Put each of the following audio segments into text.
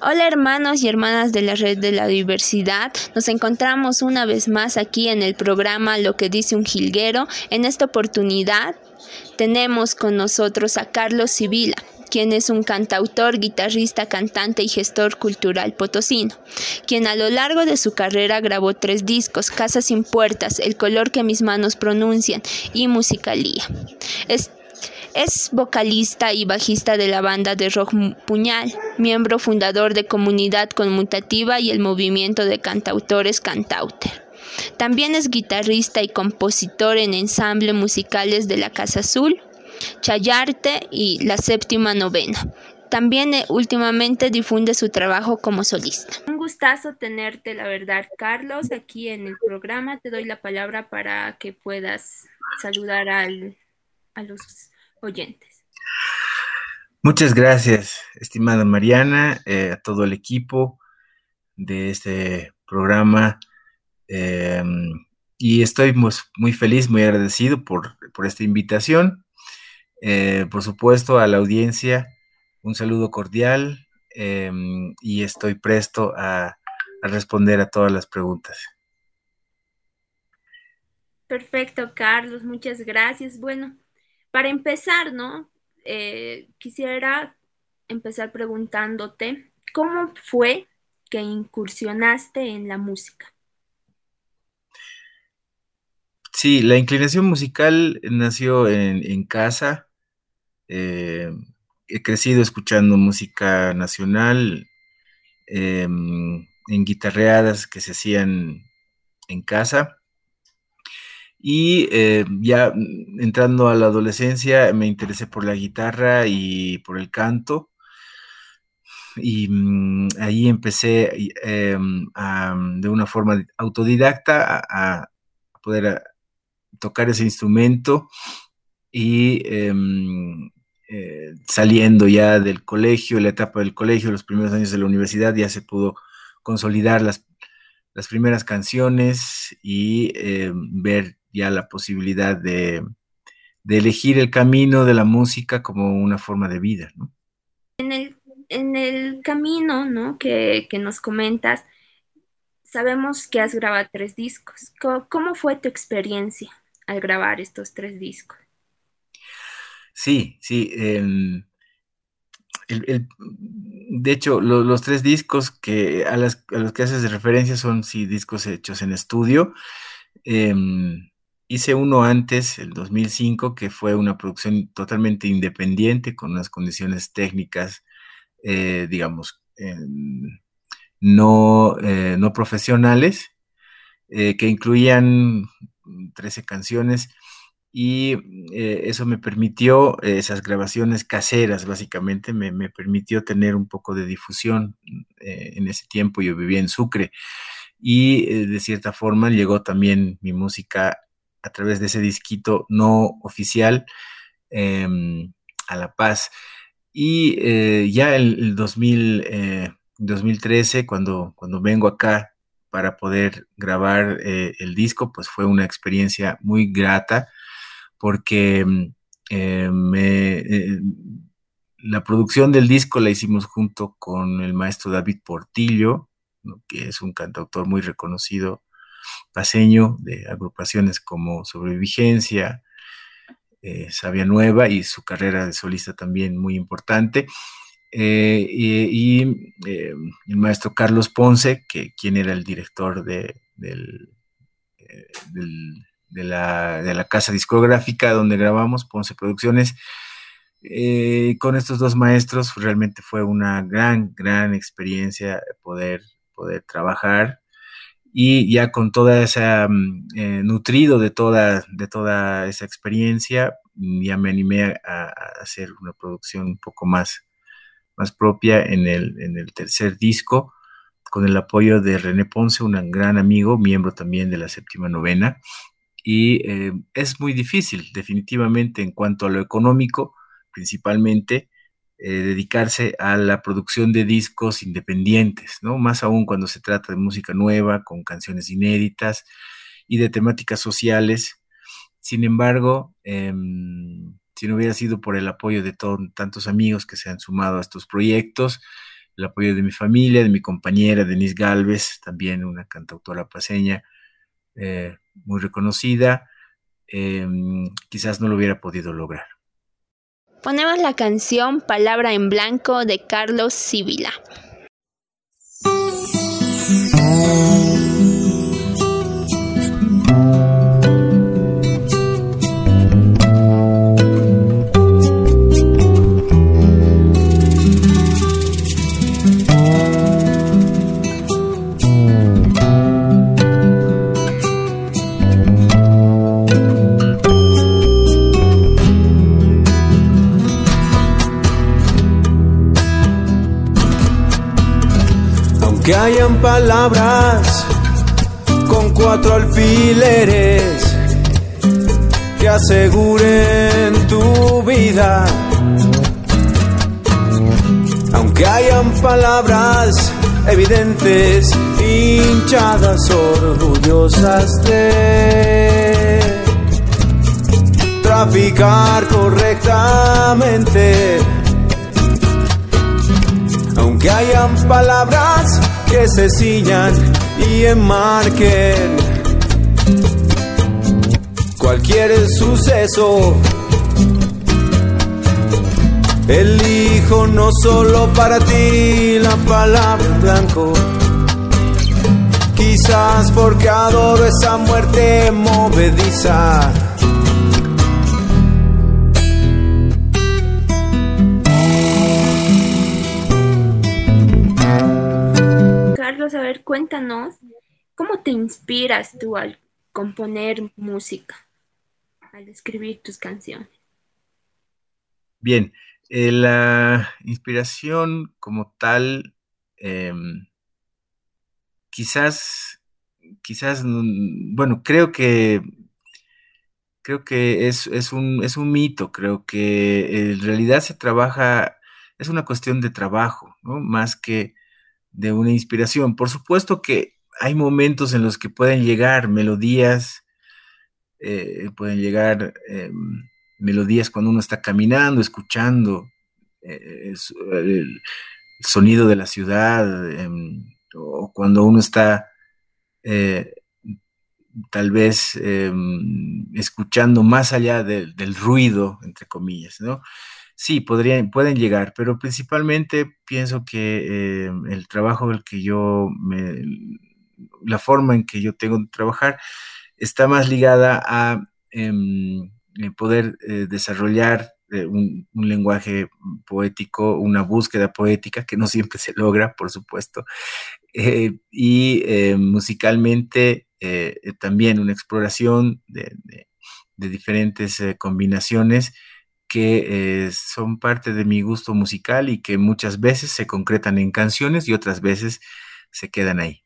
Hola hermanos y hermanas de la red de la diversidad, nos encontramos una vez más aquí en el programa Lo que dice un jilguero. En esta oportunidad tenemos con nosotros a Carlos Sibila quien es un cantautor, guitarrista, cantante y gestor cultural potosino, quien a lo largo de su carrera grabó tres discos, Casas sin Puertas, El color que mis manos pronuncian y Musicalía. Es vocalista y bajista de la banda de rock Puñal, miembro fundador de Comunidad Conmutativa y el movimiento de cantautores Cantauter. También es guitarrista y compositor en ensambles musicales de la Casa Azul, Chayarte y la Séptima Novena. También eh, últimamente difunde su trabajo como solista. Un gustazo tenerte, la verdad, Carlos, aquí en el programa. Te doy la palabra para que puedas saludar al, a los oyentes. Muchas gracias, estimada Mariana, eh, a todo el equipo de este programa. Em, y estoy muy, feliz, muy agradecido por, esta invitación. Eh, por supuesto, a la audiencia, un saludo cordial em, y estoy presto a responder a todas las preguntas. Perfecto, Carlos, muchas gracias. Bueno, para empezar, ¿no? Eh, quisiera empezar preguntándote, ¿cómo fue que incursionaste en la música? Sí, la inclinación musical nació en, casa. Eh, he crecido escuchando música nacional, em, en guitarreadas que se hacían en casa. Y eh, ya entrando a la adolescencia me interesé por la guitarra y por el canto. Y mm, ahí empecé em, de una forma autodidacta a, poder tocar ese instrumento y eh, saliendo ya del colegio, la etapa del colegio, los primeros años de la universidad, ya se pudo consolidar las, las primeras canciones y ver ya la posibilidad de, elegir el camino de la música como una forma de vida, ¿no? En el, en el camino, ¿no? Que, nos comentas, sabemos que has grabado tres discos. ¿Cómo, fue tu experiencia al grabar estos tres discos? Sí, sí. Em, de hecho, los tres discos que a, los que haces referencia son sí discos hechos en estudio. Em, Hice uno antes, el 2005, que fue una producción totalmente independiente, con unas condiciones técnicas, eh, digamos, no, eh, no, profesionales, eh, que incluían 13 canciones y eso me permitió, esas grabaciones caseras básicamente, me, me, permitió tener un poco de difusión. en ese tiempo yo vivía en Sucre y de cierta forma llegó también mi música a través de ese disquito no oficial em, a La Paz. Y eh, ya el, 2013, eh, cuando, cuando vengo acá para poder grabar eh, el disco, pues fue una experiencia muy grata porque la producción del disco la hicimos junto con el maestro David Portillo, que es un cantautor muy reconocido paseño de agrupaciones como Sobrevigencia, eh, Sabia Nueva y su carrera de solista también muy importante. Eh, y, eh, el maestro Carlos Ponce, que quien era el director de, la, casa discográfica donde grabamos, Ponce Producciones. con estos dos maestros realmente fue una gran, gran experiencia poder, poder trabajar y ya con toda esa, mm, eh, nutrido de toda, de toda esa experiencia, ya me animé a, hacer una producción un poco más, más propia en el, en el tercer disco, con el apoyo de René Ponce, un gran amigo, miembro también de la séptima novena. Y eh, es muy difícil, definitivamente, en cuanto a lo económico, principalmente, eh, dedicarse a la producción de discos independientes, ¿no? Más aún cuando se trata de música nueva, con canciones inéditas y de temáticas sociales. Sin embargo, em, si no hubiera sido por el apoyo de tantos amigos que se han sumado a estos proyectos, el apoyo de mi familia, de mi compañera Denise Galvez, también una cantautora paseña eh, muy reconocida, em, quizás no lo hubiera podido lograr. Ponemos la canción Palabra en Blanco de Carlos Sibila. Que hayan palabras con cuatro alfileres que aseguren tu vida. Aunque hayan palabras evidentes, hinchadas, orgullosas de traficar correctamente. Aunque hayan palabras que se ciñan y enmarquen cualquier suceso. Elijo no solo para ti la palabra en blanco, quizás porque adoro esa muerte movediza a ver, cuéntanos, ¿cómo te inspiras tú al componer música, al escribir tus canciones? Bien, eh, la inspiración como tal, em, quizás, quizás, bueno, creo que creo que es, un, es un mito, creo que en realidad se trabaja, es una cuestión de trabajo. Más que de una inspiración. Por supuesto que hay momentos en los que pueden llegar melodías, eh, pueden llegar em, melodías cuando uno está caminando, escuchando eh, el, sonido de la ciudad, em, o cuando uno está eh, tal vez em, escuchando más allá del ruido, entre comillas, ¿no? Sí, podrían, pueden llegar, pero principalmente pienso que eh, el trabajo el que yo me, la forma en que yo tengo de trabajar está más ligada a em, poder eh, desarrollar eh, un, lenguaje poético, una búsqueda poética que no siempre se logra, por supuesto, y musicalmente también una exploración de diferentes combinaciones que eh, son parte de mi gusto musical y que muchas veces se concretan en canciones y otras veces se quedan ahí.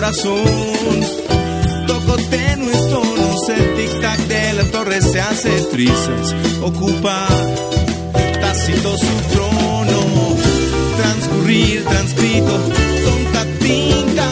Corazón. Toco tenues tonos, el tic-tac de la torre se hace trizas. Ocupa tácito su trono. Transcurrir, transcrito, tonta tinta,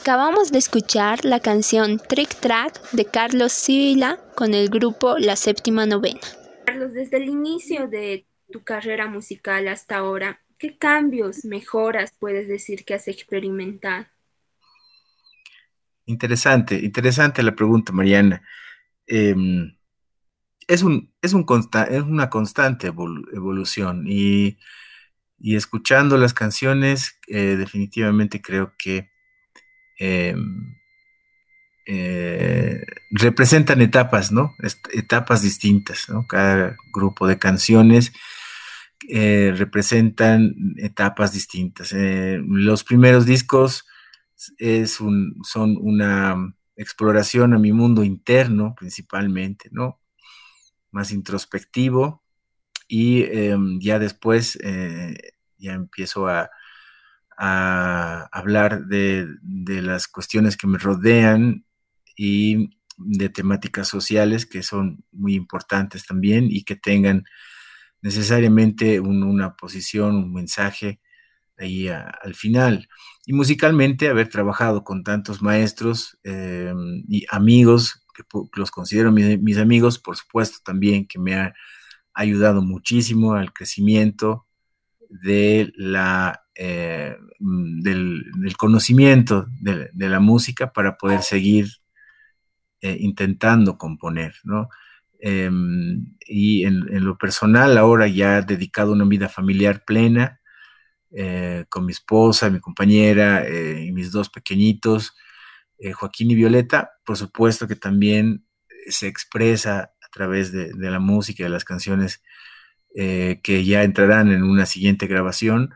Acabamos de escuchar la canción Trick Track de Carlos Sibila con el grupo La Séptima Novena. Carlos, desde el inicio de tu carrera musical hasta ahora, ¿qué cambios, mejoras puedes decir que has experimentado? Interesante, interesante la pregunta, Mariana. Em, es, un, es, un es una constante evolución y, escuchando las canciones, eh, definitivamente creo que em, eh, representan etapas, ¿no? etapas distintas, ¿no? Cada grupo de canciones eh, representan etapas distintas. los primeros discos son una exploración a mi mundo interno principalmente, ¿no? Más introspectivo y em, ya después eh, ya empiezo a, hablar de, las cuestiones que me rodean y de temáticas sociales que son muy importantes también y que tengan necesariamente una posición, un mensaje ahí al final. Y musicalmente, haber trabajado con tantos maestros eh, y amigos, que los considero mis, amigos, por supuesto también que me ha ayudado muchísimo al crecimiento de la, eh, mm, del, conocimiento de, la música para poder seguir eh, intentando componer, ¿no? Em, y en, lo personal, ahora ya dedicado a una vida familiar plena, eh, con mi esposa, mi compañera y mis dos pequeñitos, Joaquín y Violeta, por supuesto que también se expresa a través de, la música, de las canciones que ya entrarán en una siguiente grabación,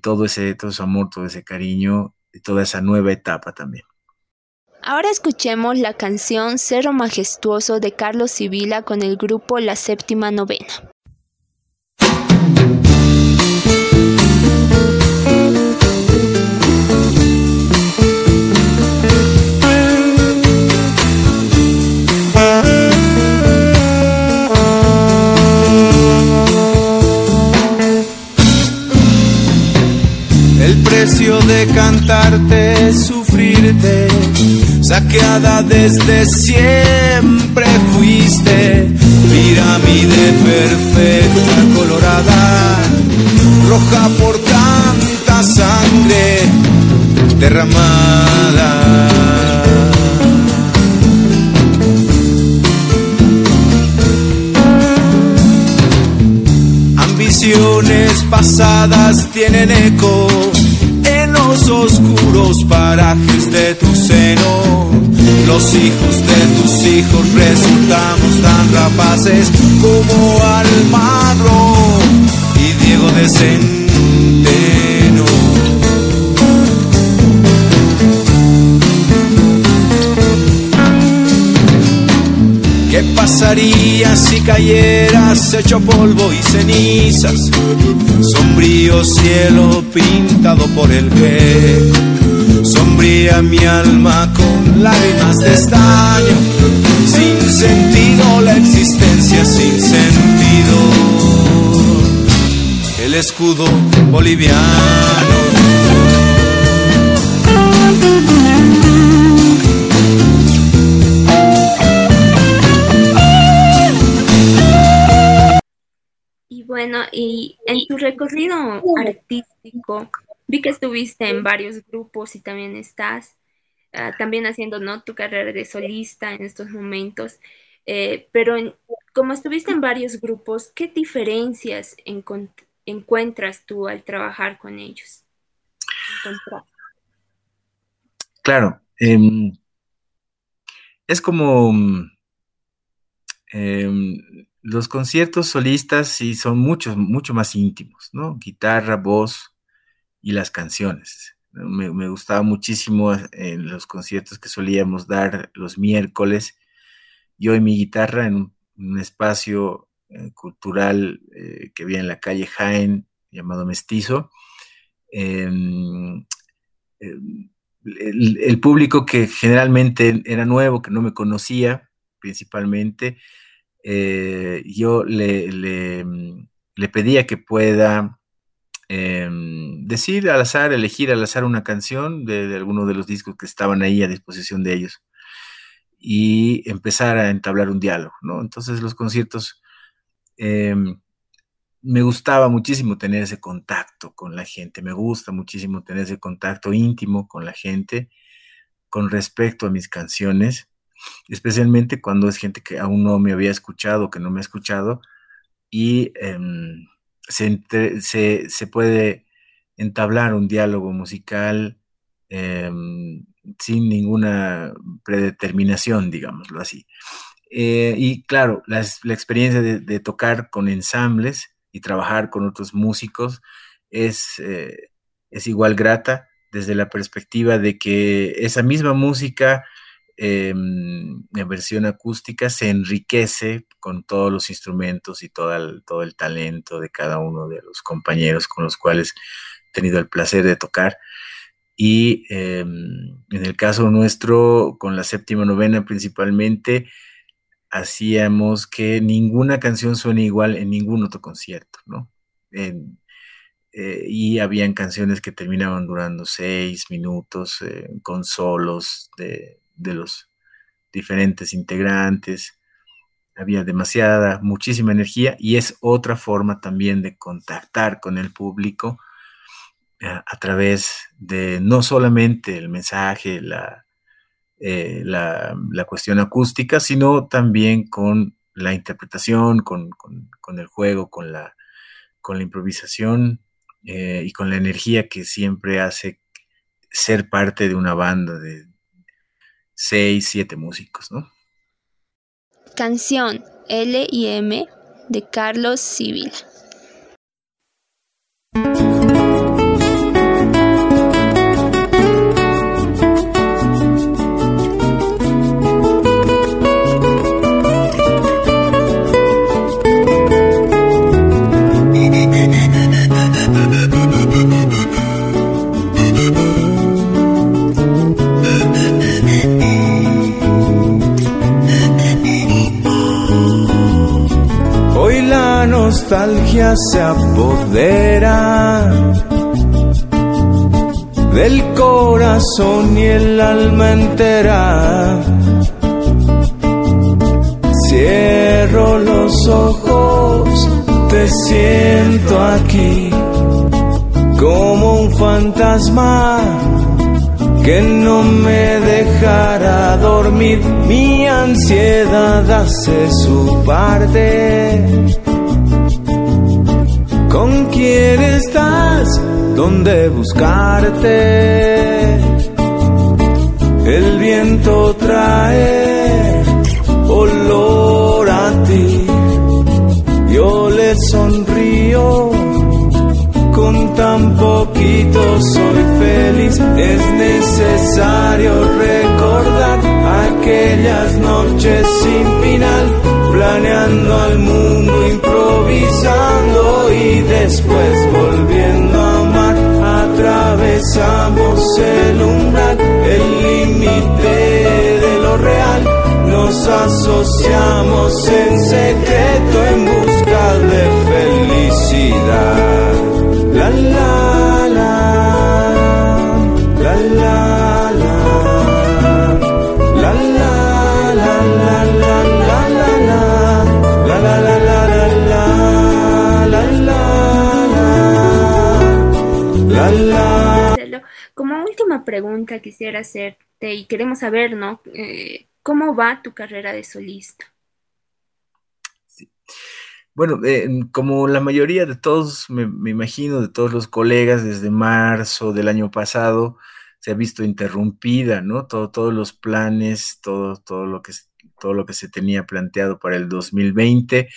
todo, ese, todo ese amor, todo ese cariño y toda esa nueva etapa también. Ahora escuchemos la canción Cerro Majestuoso de Carlos Sibila con el grupo La Séptima Novena. De cantarte, sufrirte, saqueada desde siempre fuiste, pirámide perfecta, colorada, roja por tanta sangre derramada. Ambiciones pasadas tienen eco oscuros parajes de tu seno. Los hijos de tus hijos resultamos tan rapaces como Almagro y Diego de Centeno. Si cayeras hecho polvo y cenizas? Sombrío cielo pintado por el que sombría mi alma con lágrimas de estaño. Sin sentido la existencia, sin sentido el escudo boliviano. Y en tu recorrido artístico, vi que estuviste en varios grupos y también estás ah, también haciendo ¿no? tu carrera de solista en estos momentos. Eh, pero como estuviste en varios grupos, ¿qué diferencias encuentras tú al trabajar con ellos? Claro, em, es como em, los conciertos solistas sí son muchos, mucho más íntimos, ¿no? Guitarra, voz y las canciones. Me, gustaba muchísimo en los conciertos que solíamos dar los miércoles, yo y mi guitarra en un, espacio eh, cultural eh, que había en la calle Jaén, llamado Mestizo. Em, em, el, público que generalmente era nuevo, que no me conocía principalmente, eh, yo le, le, pedía que pueda em, decir al azar, elegir al azar una canción de, alguno de los discos que estaban ahí a disposición de ellos y empezar a entablar un diálogo, ¿no? Entonces los conciertos em, me gustaba muchísimo tener ese contacto con la gente, me gusta muchísimo tener ese contacto íntimo con la gente con respecto a mis canciones, especialmente cuando es gente que aún no me había escuchado, que no me ha escuchado, y em, se, puede entablar un diálogo musical em, sin ninguna predeterminación, digámoslo así. Eh, y claro, la, experiencia de, tocar con ensambles y trabajar con otros músicos es, eh, es igual grata desde la perspectiva de que esa misma música em, en versión acústica se enriquece con todos los instrumentos y todo el, todo el talento de cada uno de los compañeros con los cuales he tenido el placer de tocar. Y em, en el caso nuestro, con la séptima novena principalmente, hacíamos que ninguna canción suene igual en ningún otro concierto, ¿no? Eh, y habían canciones que terminaban durando seis minutos eh, con solos de, los diferentes integrantes. Había demasiada, muchísima energía y es otra forma también de contactar con el público eh, a través de no solamente el mensaje, la, la, cuestión acústica, sino también con la interpretación, con, el juego, con la, con la improvisación eh, y con la energía que siempre hace ser parte de una banda de seis, siete músicos, ¿no? Canción L y M de Carlos Civil. Se apodera del corazón y el alma entera. Cierro los ojos, te siento aquí como un fantasma que no me dejará dormir. Mi ansiedad hace su parte ¿Con quién estás? ¿Dónde buscarte? El viento trae olor a ti. Yo le sonrío. Con tan poquito soy feliz. Es necesario recordar aquellas noches sin final, planeando al mundo improvisando y después volviendo a amar. Atravesamos el umbral, el límite de lo real. Nos asociamos en secreto en busca de felicidad. La la la, la la Como última pregunta quisiera hacerte y queremos saber, ¿no? Eh, ¿Cómo va tu carrera de solista? Bueno, eh, como la mayoría de todos, me, imagino, de todos los colegas, desde marzo del año pasado, se ha visto interrumpida, ¿no? Todo, todos los planes, todo, todo, lo que, todo lo que se tenía planteado para el 2020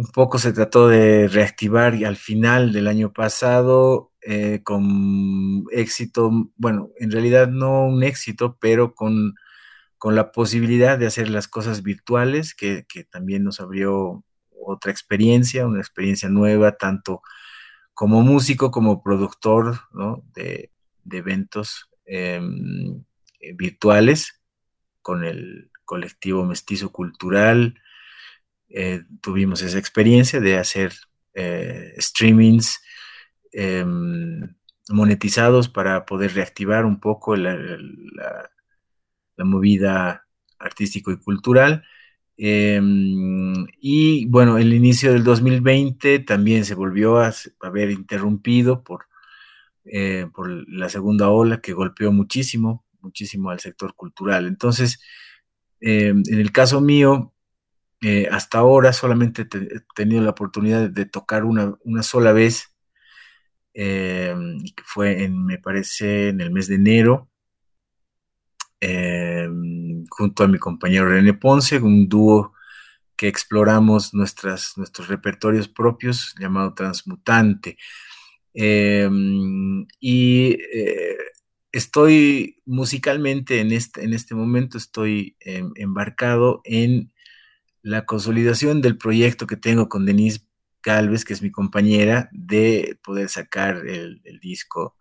un poco se trató de reactivar y al final del año pasado eh, con éxito, bueno, en realidad no un éxito, pero con, la posibilidad de hacer las cosas virtuales, que, también nos abrió otra experiencia, una experiencia nueva, tanto como músico como productor de, eventos em, eh, virtuales con el colectivo Mestizo Cultural, eh, tuvimos esa experiencia de hacer streamings em, monetizados para poder reactivar un poco la, movida artístico y cultural. Em, y bueno, el inicio del 2020 también se volvió a, haber interrumpido por, eh, por la segunda ola que golpeó muchísimo, muchísimo al sector cultural. Entonces, em, en el caso mío, eh, hasta ahora solamente he tenido la oportunidad de, tocar una, una, sola vez, que fue en, me parece, en el mes de enero, em, junto a mi compañero René Ponce, un dúo que exploramos nuestros repertorios propios llamado Transmutante. Em, y eh, estoy musicalmente en este, en este momento, estoy embarcado en la consolidación del proyecto que tengo con Denise Calves, que es mi compañera, de poder sacar el, disco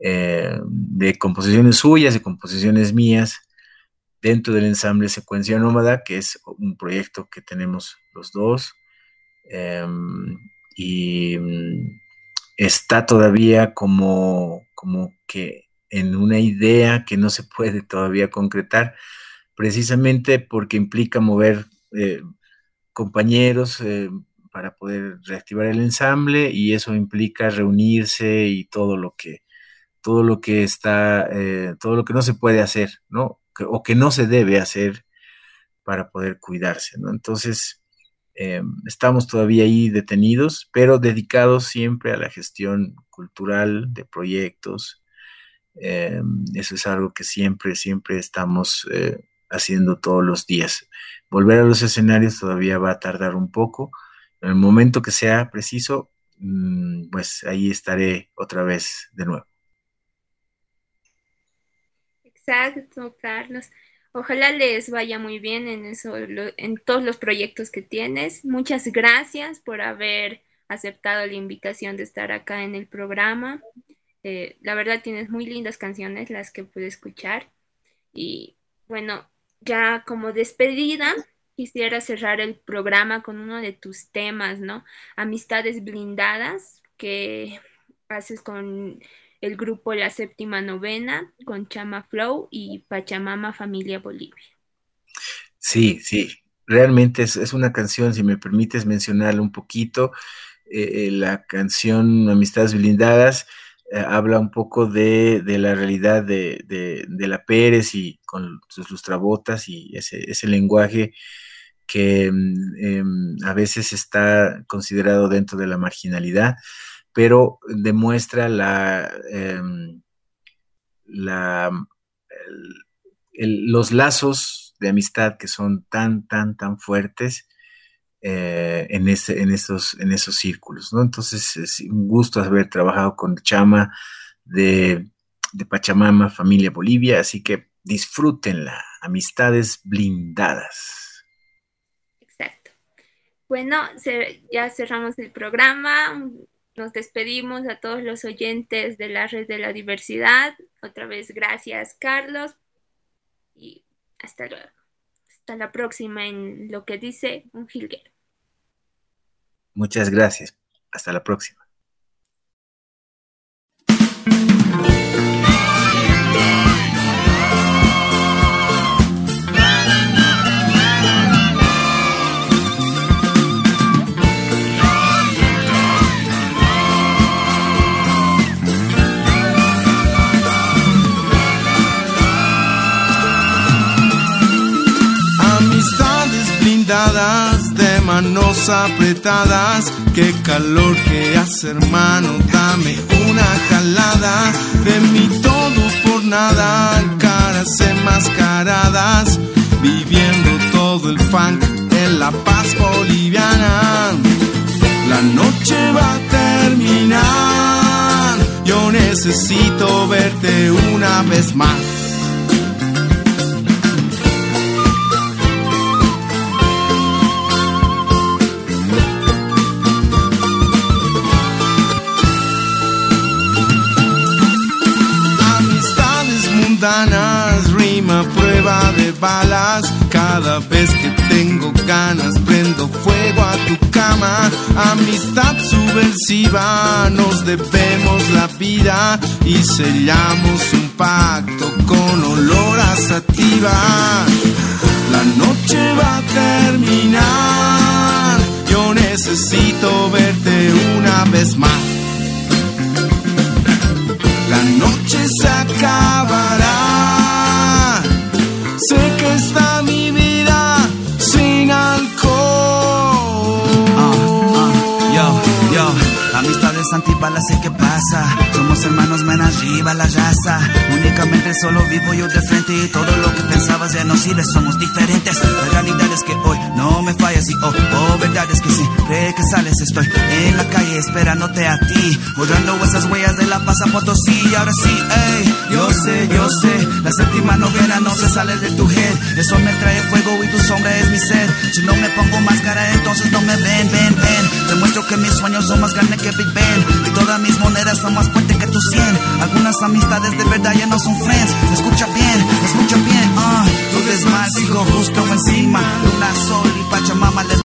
eh, de composiciones suyas y composiciones mías dentro del ensamble Secuencia Nómada, que es un proyecto que tenemos los dos. Em, y mm, está todavía como, como que en una idea que no se puede todavía concretar, precisamente porque implica mover eh, compañeros eh, para poder reactivar el ensamble y eso implica reunirse y todo lo que todo lo que está eh, todo lo que no se puede hacer no o que no se debe hacer para poder cuidarse no entonces estamos todavía ahí detenidos pero dedicados siempre a la gestión cultural de proyectos eso es algo que siempre siempre estamos haciendo todos los días. Volver a los escenarios todavía va a tardar un poco. En el momento que sea preciso, mm, pues ahí estaré otra vez de nuevo. Exacto, Carlos. Ojalá les vaya muy bien en eso, en todos los proyectos que tienes. Muchas gracias por haber aceptado la invitación de estar acá en el programa. Eh, la verdad tienes muy lindas canciones las que pude escuchar. Y bueno, ya como despedida, quisiera cerrar el programa con uno de tus temas, ¿no? Amistades blindadas que haces con el grupo La Séptima Novena, con Chama Flow y Pachamama Familia Bolivia. Sí, sí, realmente es, una canción, si me permites mencionarla un poquito, eh, eh, la canción Amistades Blindadas eh, habla un poco de, la realidad de, la Pérez y con sus lustrabotas y ese, lenguaje que em, a veces está considerado dentro de la marginalidad, pero demuestra la, em, los lazos de amistad que son tan, tan, tan fuertes eh, en, ese, en, esos, en esos círculos, ¿no? Entonces es un gusto haber trabajado con Chama de, Pachamama, familia Bolivia, así que disfrútenla, amistades blindadas. Bueno, ya cerramos el programa. Nos despedimos a todos los oyentes de la red de la diversidad. Otra vez, gracias, Carlos. Y hasta luego. Hasta la próxima en lo que dice un jilguero. Muchas gracias. Hasta la próxima. Manos apretadas. Qué calor que hace, hermano. Dame una jalada de mi todo por nada. Caras enmascaradas, viviendo todo el funk en la paz boliviana. La noche va a terminar. Yo necesito verte Vez que tengo ganas, prendo fuego a tu cama. Amistad depresiva, nos debemos la vida y sellamos un pacto con olor a sativa. La noche va a terminar, yo necesito verte una vez más. La noche se acabará, sé que está mi amistades antibalas, sé qué pasa. Somos hermanos, men arriba la raza. Únicamente solo vivo yo de frente y todo lo que pensabas ya no sirve. Somos diferentes. La realidad es que hoy no me fallas y oh, oh, verdad es que siempre que sales estoy en la calle esperándote a ti. Borrando esas huellas de la pasa Potosí. Ahora sí, ey, yo sé, yo sé. La séptima novena no se sale de tu head. Eso me trae fuego y tu sombra es mi sed. Si no me pongo máscara, entonces no me ven, ven, ven. Demuestro que mis sueños son más grandes que Big Ben. Y todas mis monedas son más fuertes que tu 100. Algunas amistades de verdad ya no son friends. Escucha bien, escucha bien. Ah, tú ves mal, sigo justo encima. Luna, sol y Pachamama les